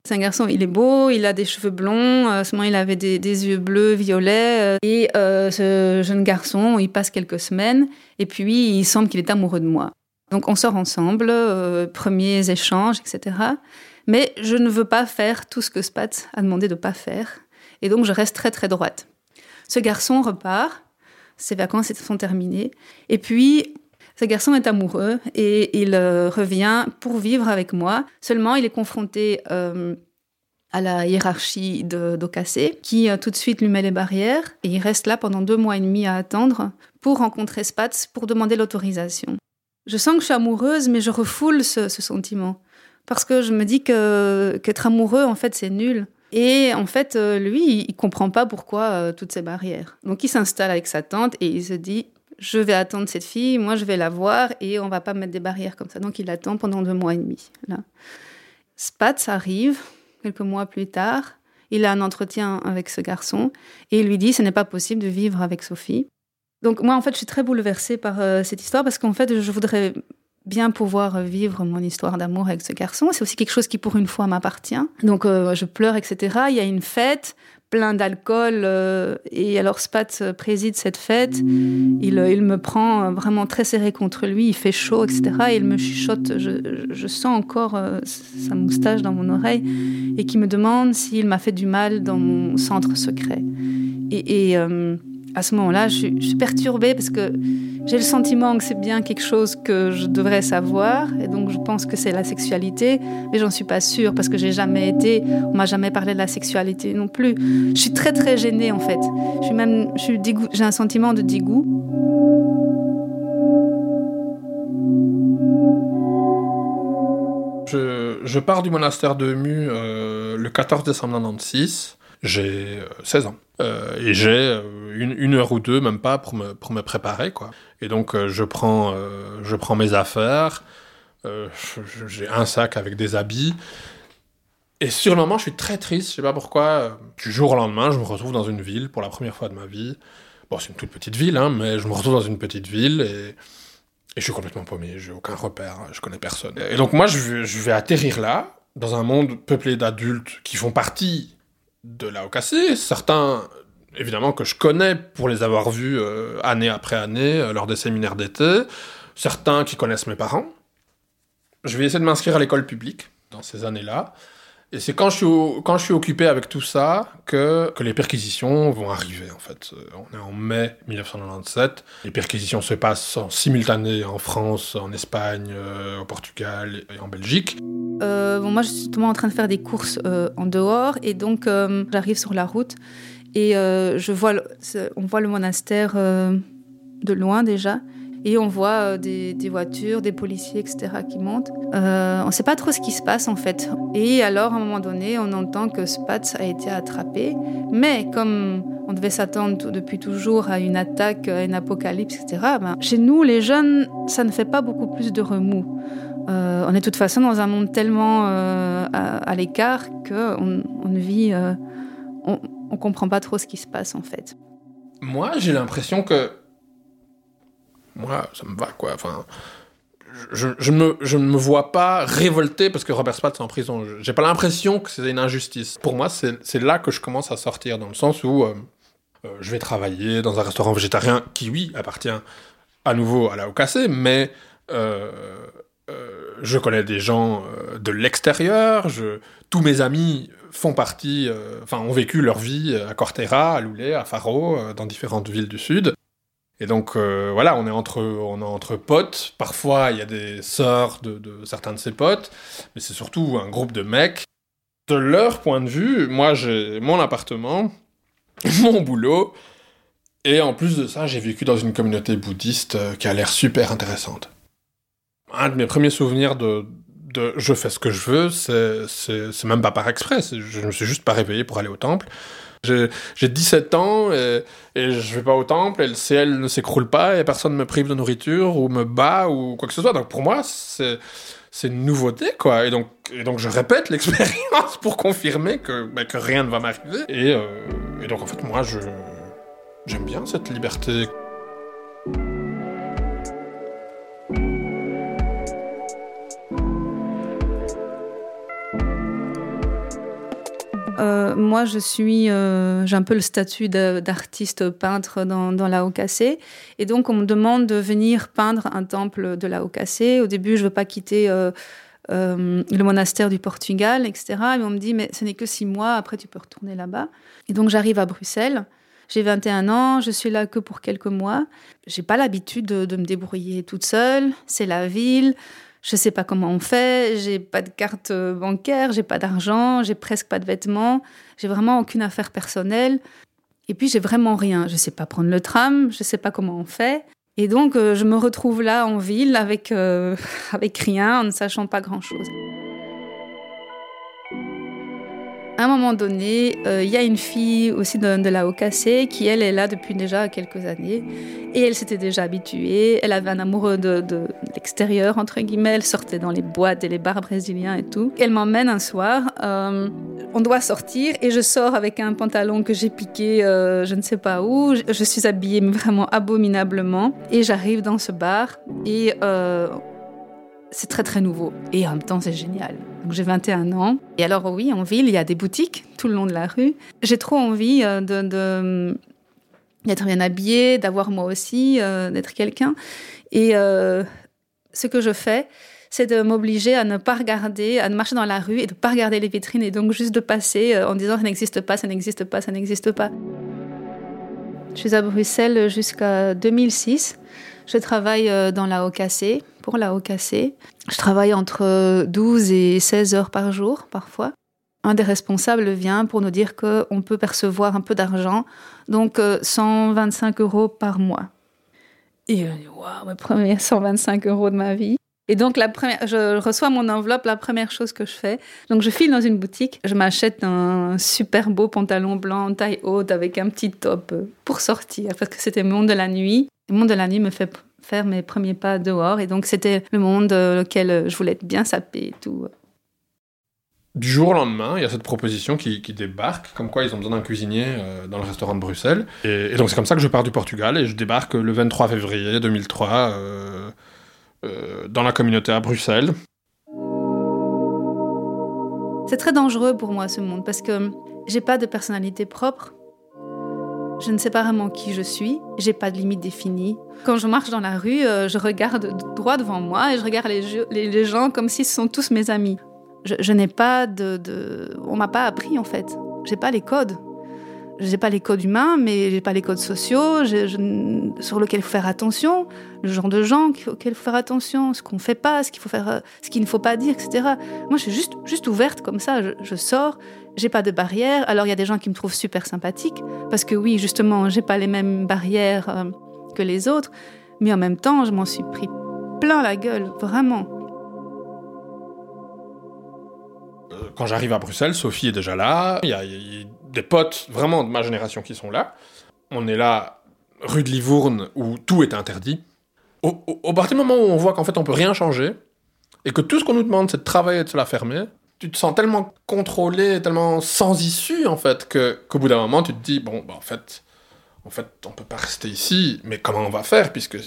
C'est un garçon, il est beau, il a des cheveux blonds, à ce moment il avait des, yeux bleus, violets. Euh, et euh, ce jeune garçon, il passe quelques semaines, et puis il semble qu'il est amoureux de moi. Donc on sort ensemble, premiers échanges, etc. Mais je ne veux pas faire tout ce que Spatz a demandé de ne pas faire. Et donc je reste très très droite. Ce garçon repart, ses vacances sont terminées. Et puis ce garçon est amoureux et il euh, revient pour vivre avec moi. Seulement, il est confronté euh, à la hiérarchie d'Ocassé, qui euh, tout de suite lui met les barrières. Et il reste là pendant deux mois et demi à attendre pour rencontrer Spatz pour demander l'autorisation. Je sens que je suis amoureuse, mais je refoule ce, sentiment. Parce que je me dis qu'être amoureux, en fait, c'est nul. Et en fait, lui, il comprend pas pourquoi toutes ces barrières. Donc, il s'installe avec sa tante et il se dit je vais attendre cette fille, moi je vais la voir et on va pas mettre des barrières comme ça. Donc il attend pendant deux mois et demi. Là. Spatz arrive quelques mois plus tard. Il a un entretien avec ce garçon et il lui dit ce n'est pas possible de vivre avec Sophie. Donc moi en fait je suis très bouleversée par euh, cette histoire parce qu'en fait je voudrais bien pouvoir vivre mon histoire d'amour avec ce garçon. C'est aussi quelque chose qui pour une fois m'appartient. Donc euh, je pleure, etc. Il y a une fête plein d'alcool. Euh, et alors Spatz préside cette fête. Il, euh, me prend vraiment très serré contre lui. Il fait chaud, etc. Et il me chuchote. Je, sens encore euh, sa moustache dans mon oreille et qui me demande s'il m'a fait du mal dans mon centre secret. Et, et à ce moment-là, je, suis perturbée parce que j'ai le sentiment que c'est bien quelque chose que je devrais savoir, et donc je pense que c'est la sexualité, mais j'en suis pas sûre parce que j'ai jamais été, on m'a jamais parlé de la sexualité non plus. Je suis très très gênée en fait. Je suis même, j'ai un sentiment de dégoût. Je, pars du monastère de Mu euh, le 14 décembre 1996. J'ai 16 euh, ans. Euh, et j'ai euh, une, heure ou deux, même pas, pour me, pour me préparer, quoi. Et donc, euh, je, prends, je prends mes affaires, j'ai un sac avec des habits, et sur le moment, je suis très triste, je sais pas pourquoi. Du jour au lendemain, je me retrouve dans une ville pour la première fois de ma vie. Bon, c'est une toute petite ville, hein, mais je me retrouve dans une petite ville et, je suis complètement paumé, j'ai aucun repère, je connais personne. Et donc moi, je je vais atterrir là, dans un monde peuplé d'adultes qui font partie de la OKC. Certains, évidemment, que je connais pour les avoir vus euh, année après année euh, lors des séminaires d'été. Certains qui connaissent mes parents. Je vais essayer de m'inscrire à l'école publique dans ces années-là. Et c'est quand je suis quand je suis occupé avec tout ça que que les perquisitions vont arriver en fait. Euh, on est en mai 1997. Les perquisitions se passent en simultané en France, en Espagne, au Portugal et en Belgique. bon, moi, je suis justement en train de faire des courses en dehors et donc j'arrive sur la route et vois, on voit le monastère de loin déjà. Et on voit euh, des, voitures, des policiers, etc. qui montent. Euh, on ne sait pas trop ce qui se passe en fait. Et alors, à un moment donné, on entend que Spatz a été attrapé. Mais comme on devait s'attendre depuis toujours à une attaque, à une apocalypse, etc., ben, chez nous, les jeunes, ça ne fait pas beaucoup plus de remous. Euh, on est de toute façon dans un monde tellement à, l'écart qu'on on vit, ne comprend pas trop ce qui se passe en fait. Moi, j'ai l'impression que moi, ça me va, quoi. Enfin, je, me, je ne me vois pas révolté parce que Robert Spatz est en prison. J'ai pas l'impression que c'est une injustice. Pour moi, c'est là que je commence à sortir, dans le sens où euh, euh, je vais travailler dans un restaurant végétarien qui, oui, appartient à nouveau à la OKC, mais euh, je connais des gens de l'extérieur, tous mes amis font partie, enfin, ont vécu leur vie à Cortera, à Loulé, à Faro, dans différentes villes du Sud. Et donc euh, voilà, on est entre on est entre potes. Parfois, il y a des sœurs de, certains de ses potes, mais c'est surtout un groupe de mecs. De leur point de vue, moi j'ai mon appartement, mon boulot, et en plus de ça, j'ai vécu dans une communauté bouddhiste euh, qui a l'air super intéressante. Un de mes premiers souvenirs de, je fais ce que je veux, c'est même pas par exprès, je me suis juste pas réveillé pour aller au temple. J'ai 17 ans et, et, je vais pas au temple et le ciel ne s'écroule pas et personne me prive de nourriture ou me bat ou quoi que ce soit. Donc pour moi, c'est une nouveauté, quoi. Et donc, je répète l'expérience pour confirmer que, bah, que rien ne va m'arriver. Et, euh, et donc en fait, moi, j'aime bien cette liberté. Euh, moi, je suis, euh, j'ai un peu le statut d'artiste peintre dans, dans, la OKC. Et donc, on me demande de venir peindre un temple de la OKC. Au début, je veux pas quitter euh, le monastère du Portugal, etc. Et on me dit, mais ce n'est que six mois, après tu peux retourner là-bas. Et donc, j'arrive à Bruxelles. J'ai 21 ans, je suis là que pour quelques mois. J'ai pas l'habitude de, de me débrouiller toute seule. C'est la ville je sais pas comment on fait, j'ai pas de carte euh, bancaire, j'ai pas d'argent, j'ai presque pas de vêtements, j'ai vraiment aucune affaire personnelle. Et puis j'ai vraiment rien. Je sais pas prendre le tram, je sais pas comment on fait. Et donc euh, je me retrouve là en ville avec euh, avec rien, en ne sachant pas grand à un moment donné, euh, il y a une fille aussi de, la OKC qui, elle, est là depuis déjà quelques années. Et elle s'était déjà habituée. Elle avait un amoureux de, l'extérieur, entre guillemets. Elle sortait dans les boîtes et les bars brésiliens et tout. Elle m'emmène un soir. Euh, on doit sortir et je sors avec un pantalon que j'ai piqué euh, je ne sais pas où. Je, suis habillée vraiment abominablement. Et j'arrive dans ce bar et c'est très très nouveau et en même temps c'est génial. Donc j'ai 21 ans et alors oui, en ville, il y a des boutiques tout le long de la rue. J'ai trop envie euh, de, d'être bien habillée, d'avoir moi aussi, euh, d'être quelqu'un. Et euh, ce que je fais, c'est de m'obliger à ne pas regarder, à ne marcher dans la rue et de ne pas regarder les vitrines et donc juste de passer en disant ça n'existe pas, ça n'existe pas, ça n'existe pas. Je suis à Bruxelles jusqu'à 2006. Je travaille dans la OKC, pour la OKC. Je travaille entre 12 et 16 heures par jour, parfois. Un des responsables vient pour nous dire qu'on peut percevoir un peu d'argent, donc 125 euh, euros par mois. Et je dis, waouh, mes premiers 125 euros de ma vie. Et donc, la première, je reçois mon enveloppe, la première chose que je fais. Donc, je file dans une boutique, je m'achète un super beau pantalon blanc, taille haute, avec un petit top euh, pour sortir, parce que c'était le monde de la nuit. Le monde de la nuit me fait faire mes premiers pas dehors. Et donc, c'était le monde euh, lequel je voulais être bien sapée et tout. Du jour au lendemain, il y a cette proposition qui, débarque, comme quoi ils ont besoin d'un cuisinier euh, dans le restaurant de Bruxelles. Et, donc c'est comme ça que je pars du Portugal et je débarque le 23 février 2003 euh, dans la communauté à Bruxelles. C'est très dangereux pour moi ce monde parce que j'ai pas de personnalité propre. Je ne sais pas vraiment qui je suis, j'ai pas de limite définie. Quand je marche dans la rue, euh, je regarde droit devant moi et je regarde les, gens comme si ce sont tous mes amis. Je, n'ai pas de, de... On m'a pas appris en fait. J'ai pas les codes. J'ai pas les codes humains, mais j'ai pas les codes sociaux sur lesquels il faut faire attention, le genre de gens auxquels il faut faire attention, ce qu'on fait pas, ce qu'il faut faire, ce qu'il ne faut pas dire, etc. Moi, je suis juste, juste ouverte comme ça. Je sors, j'ai pas de barrières. Alors, il y a des gens qui me trouvent super sympathique parce que oui, justement, j'ai pas les mêmes barrières euh, que les autres, mais en même temps, je m'en suis pris plein la gueule, vraiment. Euh, quand j'arrive à Bruxelles, Sophie est déjà là. Il y a, des potes vraiment de ma génération qui sont là. On est là, rue de Livourne, où tout est interdit. Au, au, partir du moment où on voit qu'en fait on peut rien changer, et que tout ce qu'on nous demande c'est de travailler et de se la fermer, tu te sens tellement contrôlé, tellement sans issue en fait, que qu'au bout d'un moment tu te dis bon bah en fait, en fait on peut pas rester ici, mais comment on va faire puisque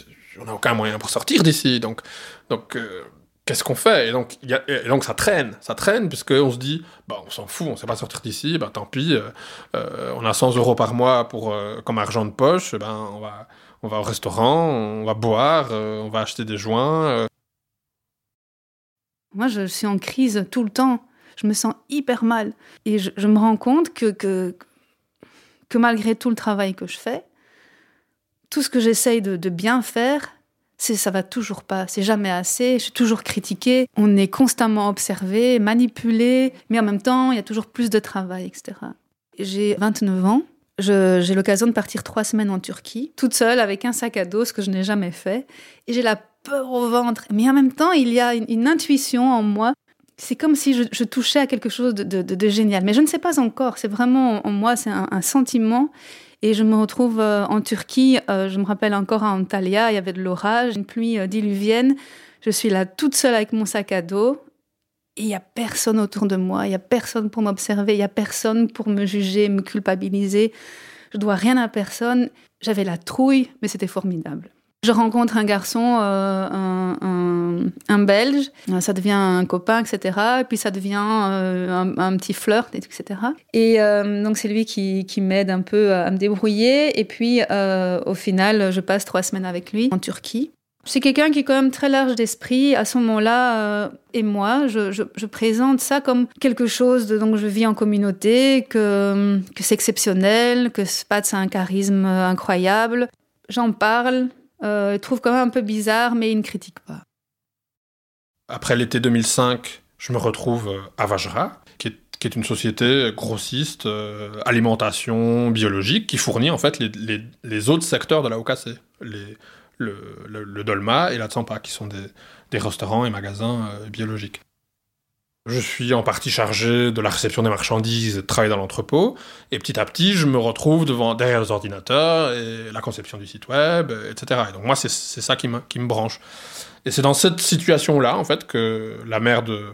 on n'a aucun moyen pour sortir d'ici, donc donc euh, qu'est-ce qu'on fait? Et donc, donc ça traîne, ça traîne, puisqu'on se dit, bah, on s'en fout, on sait pas sortir d'ici, bah, tant pis, euh, euh, on a 100 euros par mois pour, comme argent de poche, ben, on, va, on va au restaurant, on va boire, on va acheter des joints. Moi, je suis en crise tout le temps. Je me sens hyper mal. Et je, me rends compte que, que, malgré tout le travail que je fais, tout ce que j'essaye de, de bien faire, c'est ça va toujours pas, c'est jamais assez, je suis toujours critiquée, on est constamment observé, manipulé, mais en même temps, il y a toujours plus de travail, etc. J'ai 29 ans, j'ai l'occasion de partir trois semaines en Turquie, toute seule, avec un sac à dos, ce que je n'ai jamais fait, et j'ai la peur au ventre. Mais en même temps, il y a une, intuition en moi. C'est comme si je, touchais à quelque chose de, génial. Mais je ne sais pas encore. C'est vraiment en moi, c'est un, sentiment. Et je me retrouve euh, en Turquie, euh, je me rappelle encore à Antalya, il y avait de l'orage, une pluie euh, diluvienne. Je suis là toute seule avec mon sac à dos. Et il n'y a personne autour de moi, il n'y a personne pour m'observer, il n'y a personne pour me juger, me culpabiliser. Je dois rien à personne. J'avais la trouille, mais c'était formidable. Je rencontre un garçon, euh, un, un, Belge, ça devient un copain, etc. Et puis ça devient euh, un, petit flirt, etc. Et euh, donc c'est lui qui, qui m'aide un peu à me débrouiller. Et puis au final, je passe trois semaines avec lui en Turquie. C'est quelqu'un qui est quand même très large d'esprit. À ce moment-là, et moi, je, je, présente ça comme quelque chose de donc je vis en communauté, que, que c'est exceptionnel, que Spad c'est un charisme incroyable. J'en parle, euh, trouve quand même un peu bizarre, mais il ne critique pas. Après l'été 2005, je me retrouve euh, à Vajra, qui est, une société grossiste, euh, alimentation biologique, qui fournit en fait les, autres secteurs de la OKC, les, le, Dolma et la Tsampa, qui sont des, des restaurants et magasins euh, biologiques. Je suis en partie chargé de la réception des marchandises, de travail dans l'entrepôt, et petit à petit, je me retrouve devant, derrière les ordinateurs, et la conception du site web, etc. Et donc moi, c'est ça qui me, qui me branche. Et c'est dans cette situation-là, en fait, que la mère de,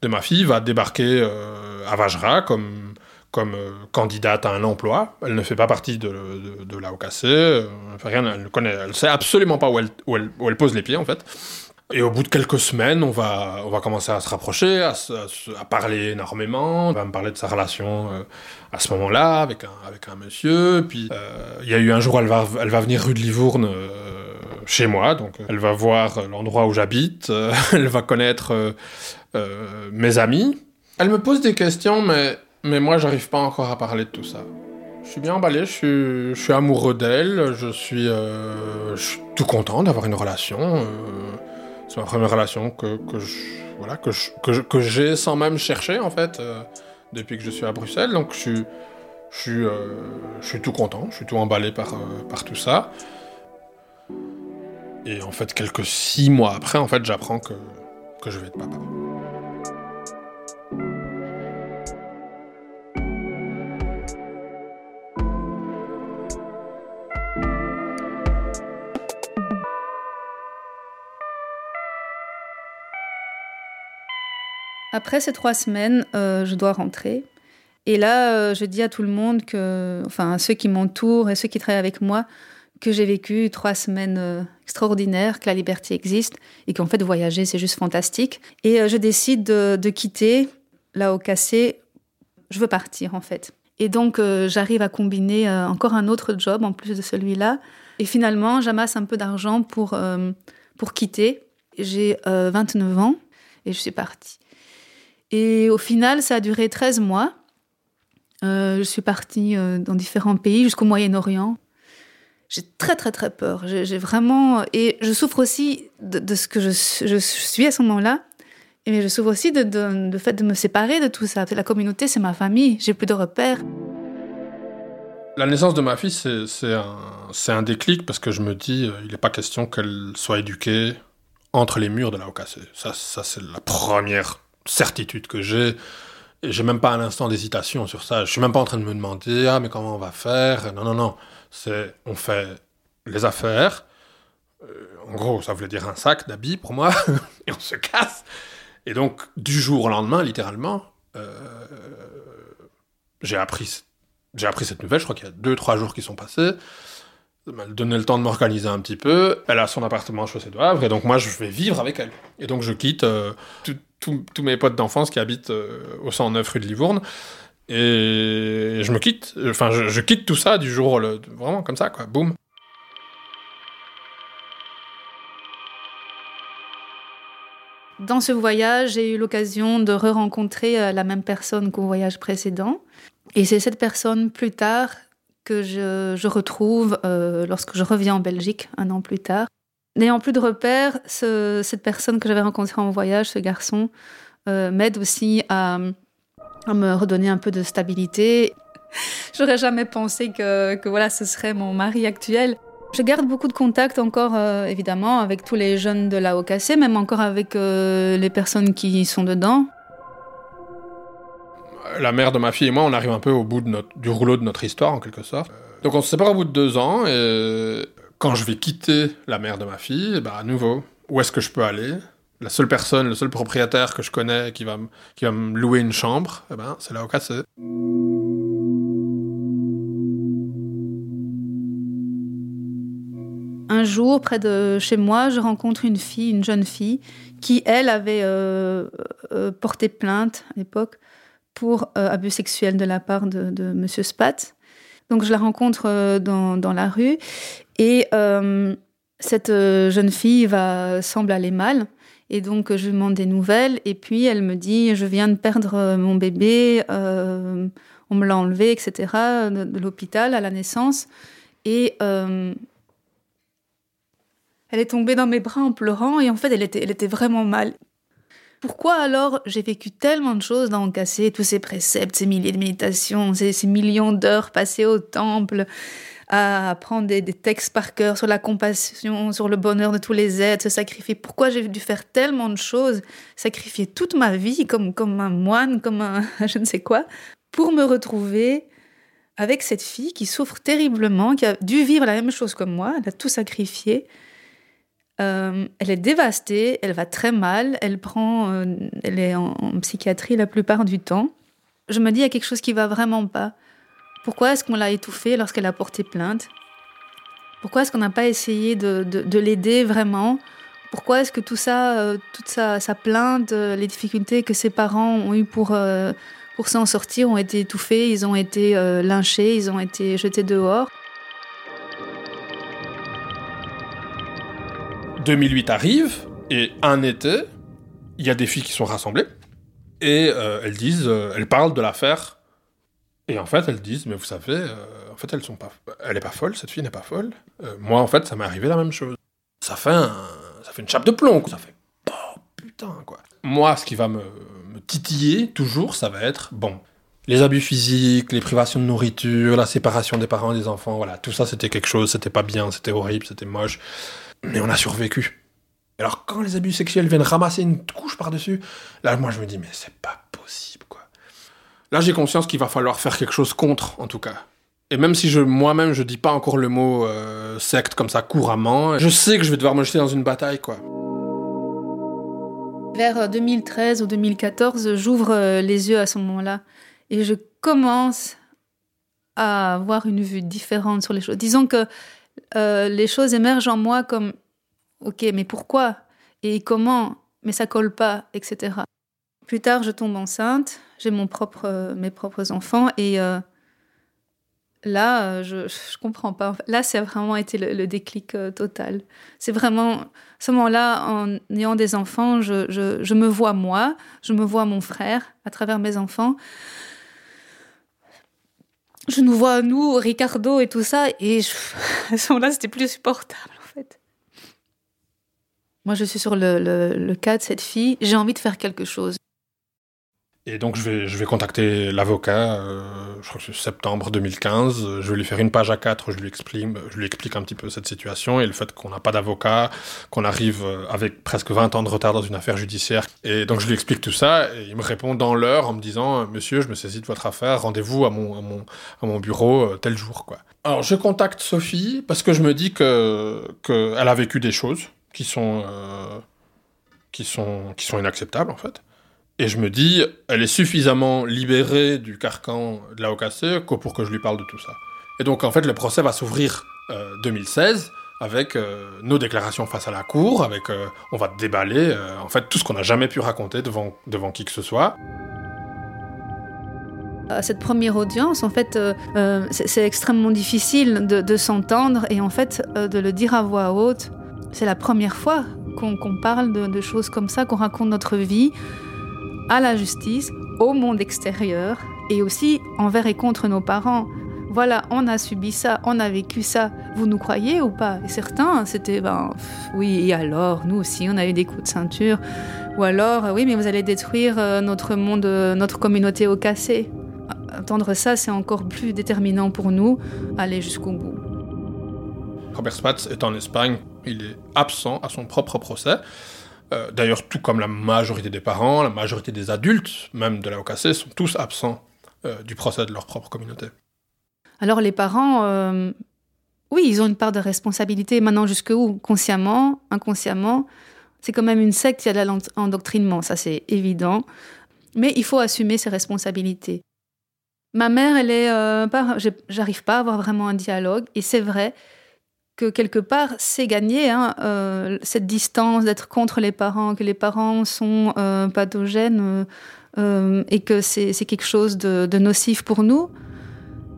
de ma fille va débarquer euh, à Vajra comme, comme euh, candidate à un emploi. Elle ne fait pas partie de, de, de la euh, elle ne connaît, elle sait absolument pas où elle, où elle, où elle pose les pieds, en fait. Et au bout de quelques semaines, on va, on va commencer à se rapprocher, à, parler énormément. On va me parler de sa relation euh, à ce moment-là avec un, avec un monsieur. Puis euh, il y a eu un jour, elle va, elle va venir rue de Livourne euh, chez moi. Donc elle va voir l'endroit où j'habite. elle va connaître mes amis. Elle me pose des questions, mais, mais moi, j'arrive pas encore à parler de tout ça. Je suis bien emballé, je suis, je suis amoureux d'elle, je suis tout content d'avoir une relation. C'est ma première relation que, j'ai sans même chercher, en fait, euh, depuis que je suis à Bruxelles. Donc, je suis, euh, tout content, je suis tout emballé par, euh, par tout ça. Et en fait, quelques six mois après, en fait, j'apprends que, que je vais être papa. Après ces trois semaines, euh, je dois rentrer. Et là, euh, je dis à tout le monde que, enfin, à ceux qui m'entourent et ceux qui travaillent avec moi, que j'ai vécu trois semaines euh, extraordinaires, que la liberté existe et qu'en fait, voyager, c'est juste fantastique. Et je décide de, quitter là au cassé. Je veux partir, en fait. Et donc, j'arrive à combiner encore un autre job en plus de celui-là. Et finalement, j'amasse un peu d'argent pour, pour quitter. J'ai 29 ans et je suis partie. Et au final, ça a duré 13 mois. Euh, je suis partie euh, dans différents pays jusqu'au Moyen-Orient. J'ai très très très peur. J'ai vraiment et je souffre aussi de, ce que je, suis à ce moment-là. Et je souffre aussi de, de, fait de me séparer de tout ça. La communauté, c'est ma famille. J'ai plus de repères. La naissance de ma fille, c'est un, un, déclic parce que je me dis, euh, il n'est pas question qu'elle soit éduquée entre les murs de la OKC. Ça, ça c'est la première certitude que j'ai. J'ai même pas un instant d'hésitation sur ça. Je suis même pas en train de me demander, ah, mais comment on va faire? Non, non, non. C'est, on fait les affaires. Euh, en gros, ça voulait dire un sac d'habits pour moi. et on se casse. Et donc, du jour au lendemain, littéralement, euh, j'ai appris j'ai appris cette nouvelle, je crois qu'il y a deux, trois jours qui sont passés. Ça m'a donné le temps de m'organiser un petit peu. Elle a son appartement à Chaussée de Havre, et donc moi, je vais vivre avec elle. Et donc, je quitte euh, tous mes potes d'enfance qui habitent euh, au 109 rue de Livourne. Et je me quitte, enfin, je, quitte tout ça du jour, le, vraiment comme ça, quoi, boum. Dans ce voyage, j'ai eu l'occasion de re-rencontrer euh, la même personne qu'au voyage précédent. Et c'est cette personne plus tard que je, retrouve euh, lorsque je reviens en Belgique un an plus tard. N'ayant plus de repères, cette personne que j'avais rencontrée en voyage, ce garçon, euh, m'aide aussi à, me redonner un peu de stabilité. J'aurais jamais pensé que, voilà, ce serait mon mari actuel. Je garde beaucoup de contacts encore, euh, évidemment, avec tous les jeunes de la OKC, même encore avec les personnes qui sont dedans la mère de ma fille et moi, on arrive un peu au bout du rouleau de notre histoire, en quelque sorte. Donc on se sépare au bout de deux ans, et quand je vais quitter la mère de ma fille, bah, à nouveau, où est-ce que je peux aller? La seule personne, le seul propriétaire que je connais qui va, qui va me louer une chambre, eh ben, c'est là au. Un jour, près de chez moi, je rencontre une fille, une jeune fille, qui, elle, avait euh, euh, porté plainte à l'époque pour euh, abus sexuels de la part de, de Monsieur Spat. Donc je la rencontre euh, dans, dans, la rue et euh, cette jeune fille va semble aller mal. Et donc, je lui demande des nouvelles. Et puis, elle me dit, je viens de perdre mon bébé, on me l'a enlevé, etc., de, l'hôpital à la naissance. Et elle est tombée dans mes bras en pleurant. Et en fait, elle était, elle était vraiment mal. Pourquoi alors j'ai vécu tellement de choses dans Cassé, tous ces préceptes, ces milliers de méditations, ces, millions d'heures passées au temple, à apprendre des, textes par cœur sur la compassion, sur le bonheur de tous les êtres, se sacrifier? Pourquoi j'ai dû faire tellement de choses, sacrifier toute ma vie comme, comme un moine, comme un je ne sais quoi, pour me retrouver avec cette fille qui souffre terriblement, qui a dû vivre la même chose que moi, elle a tout sacrifié, euh, elle est dévastée, elle va très mal, elle prend, euh, elle est en, psychiatrie la plupart du temps. Je me dis il y a quelque chose qui va vraiment pas. Pourquoi est-ce qu'on l'a étouffée lorsqu'elle a porté plainte? Pourquoi est-ce qu'on n'a pas essayé de, l'aider vraiment? Pourquoi est-ce que tout ça, euh, toute sa, plainte, les difficultés que ses parents ont eues pour s'en sortir ont été étouffées, ils ont été lynchés, ils ont été jetés dehors 2008 arrive, et un été, il y a des filles qui sont rassemblées, et euh, elles disent, euh, elles parlent de l'affaire, et en fait, elles disent, mais vous savez, euh, en fait, elles sont pas, elle est pas folle, cette fille n'est pas folle. moi, en fait, ça m'est arrivé la même chose. Ça fait un, ça fait une chape de plomb, ça fait, oh, putain, quoi. Moi, ce qui va me, me titiller toujours, ça va être, bon, les abus physiques, les privations de nourriture, la séparation des parents et des enfants, voilà, tout ça c'était quelque chose, c'était pas bien, c'était horrible, c'était moche mais on a survécu. Alors quand les abus sexuels viennent ramasser une couche par-dessus, là moi je me dis mais c'est pas possible quoi. Là j'ai conscience qu'il va falloir faire quelque chose contre en tout cas. Et même si je moi-même je dis pas encore le mot euh, secte comme ça couramment, je sais que je vais devoir me jeter dans une bataille quoi. Vers 2013 ou 2014, j'ouvre euh, les yeux à ce moment-là et je commence à avoir une vue différente sur les choses. Disons que euh, les choses émergent en moi comme ok, mais pourquoi? Et comment, mais ça colle pas, etc. Plus tard, je tombe enceinte, j'ai mon propre, mes propres enfants et euh, là, euh, je, je comprends pas. Là, ça a vraiment été le, déclic euh, total. C'est vraiment, ce moment-là, en ayant des enfants, je, je, me vois moi, je me vois mon frère à travers mes enfants. Je nous vois, nous, Ricardo et tout ça, et à ce moment-là, c'était plus supportable, en fait. Moi, je suis sur le, cas de cette fille, j'ai envie de faire quelque chose. Et donc je vais, je vais contacter l'avocat, euh, je crois que c'est septembre 2015, je vais lui faire une page à quatre, je lui explique, je lui explique un petit peu cette situation et le fait qu'on n'a pas d'avocat, qu'on arrive euh, avec presque 20 ans de retard dans une affaire judiciaire. Et donc je lui explique tout ça et il me répond dans l'heure en me disant Monsieur, je me saisis de votre affaire, rendez-vous à mon, à mon, à mon bureau euh, tel jour. Quoi. Alors je contacte Sophie parce que je me dis que qu'elle a vécu des choses qui sont, qui sont, qui sont inacceptables en fait. Et je me dis, elle est suffisamment libérée du carcan de la OKC pour que je lui parle de tout ça. Et donc, en fait, le procès va s'ouvrir euh, 2016 avec euh, nos déclarations face à la cour, avec euh, on va déballer euh, en fait tout ce qu'on n'a jamais pu raconter devant, devant qui que ce soit. Cette première audience, en fait, c'est extrêmement difficile de, s'entendre et en fait de le dire à voix haute. C'est la première fois qu'on parle de choses comme ça, qu'on raconte notre vie à la justice, au monde extérieur et aussi envers et contre nos parents. Voilà, on a subi ça, on a vécu ça. Vous nous croyez ou pas? Et certains, c'était ben oui, et alors? Nous aussi, on a eu des coups de ceinture. Ou alors, oui, mais vous allez détruire euh, notre monde, euh, notre communauté au cassé. Entendre ça, c'est encore plus déterminant pour nous, aller jusqu'au bout. Robert Spatz est en Espagne, il est absent à son propre procès. Euh, d'ailleurs, tout comme la majorité des parents, la majorité des adultes, même de la sont tous absents euh, du procès de leur propre communauté. Alors les parents, euh, oui, ils ont une part de responsabilité. Maintenant, jusqu'où? Consciemment, inconsciemment C'est quand même une secte, il y a de l'endoctrinement, ça c'est évident. Mais il faut assumer ses responsabilités. Ma mère, elle est j'arrive pas à avoir vraiment un dialogue, et c'est vrai que quelque part, c'est gagné, hein, euh, cette distance d'être contre les parents, que les parents sont euh, pathogènes euh, et que c'est quelque chose de, nocif pour nous.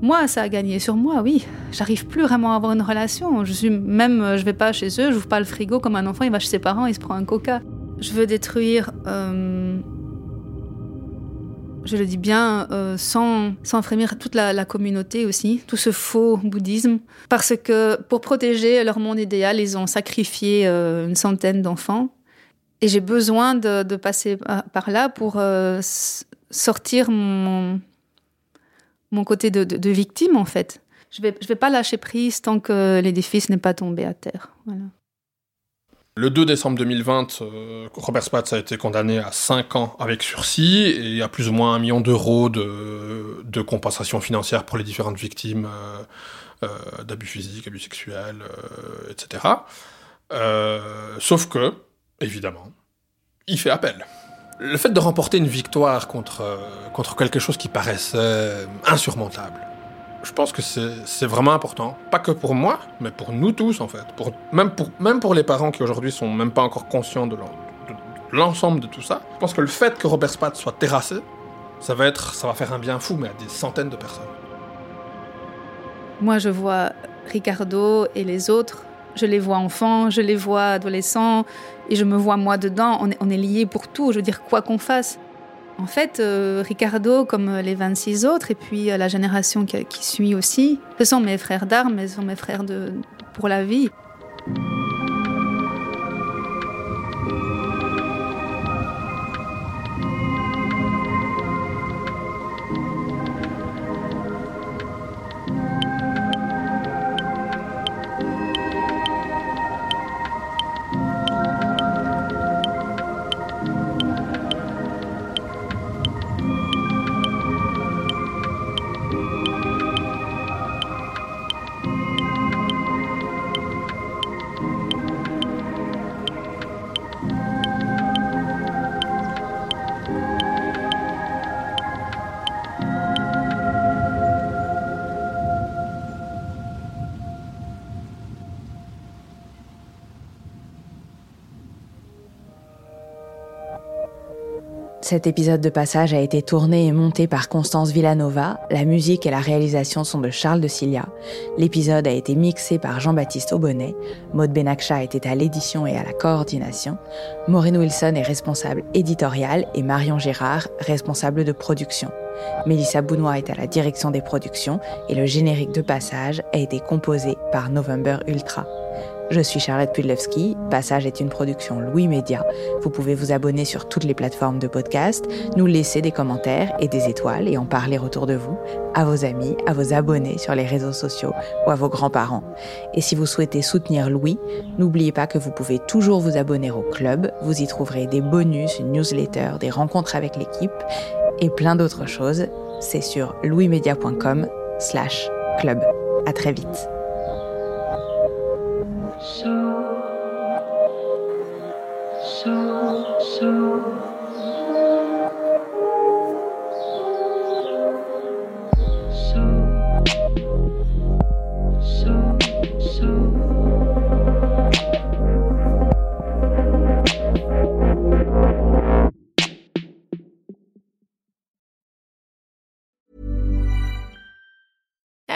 Moi, ça a gagné sur moi, oui. J'arrive plus vraiment à avoir une relation. Je suis même, je vais pas chez eux, je n'ouvre pas le frigo comme un enfant, il va chez ses parents, il se prend un coca. Je veux détruire je le dis bien, euh, sans, sans frémir toute la, communauté aussi, tout ce faux bouddhisme, parce que pour protéger leur monde idéal, ils ont sacrifié euh, une centaine d'enfants. Et j'ai besoin de, passer par là pour euh, sortir mon, mon côté de, victime, en fait. Je ne vais, je vais pas lâcher prise tant que l'édifice n'est pas tombé à terre. Voilà. Le 2 décembre 2020, euh, Robert Spatz a été condamné à 5 ans avec sursis et à plus ou moins un million d'euros de, compensation financière pour les différentes victimes euh, euh, d'abus physiques, abus sexuels, etc. sauf que, évidemment, il fait appel. Le fait de remporter une victoire contre quelque chose qui paraissait insurmontable, je pense que c'est vraiment important. Pas que pour moi, mais pour nous tous, en fait. Pour, même, pour, même pour les parents qui aujourd'hui sont même pas encore conscients de l'ensemble de, tout ça. Je pense que le fait que Robert Spatz soit terrassé, ça va, être, ça va faire un bien fou, mais à des centaines de personnes. Moi, je vois Ricardo et les autres. Je les vois enfants, je les vois adolescents, et je me vois moi dedans. On est, on est liés pour tout. Je veux dire, quoi qu'on fasse. En fait, euh, Ricardo, comme les 26 autres, et puis euh, la génération qui, suit aussi, ce sont mes frères d'armes, ce sont mes frères de, pour la vie. Cet épisode de passage a été tourné et monté par Constance Villanova. La musique et la réalisation sont de Charles de Cilia. L'épisode a été mixé par Jean-Baptiste Aubonnet. Maud Benakcha était à l'édition et à la coordination. Maureen Wilson est responsable éditoriale et Marion Gérard, responsable de production. Mélissa Bounois est à la direction des productions et le générique de passage a été composé par November Ultra. Je suis Charlotte Pudlewski. Passage est une production Louis Média. Vous pouvez vous abonner sur toutes les plateformes de podcast, nous laisser des commentaires et des étoiles et en parler autour de vous, à vos amis, à vos abonnés sur les réseaux sociaux ou à vos grands-parents. Et si vous souhaitez soutenir Louis, n'oubliez pas que vous pouvez toujours vous abonner au club. Vous y trouverez des bonus, une newsletter, des rencontres avec l'équipe et plein d'autres choses. C'est sur louismedia.com slash club. À très vite.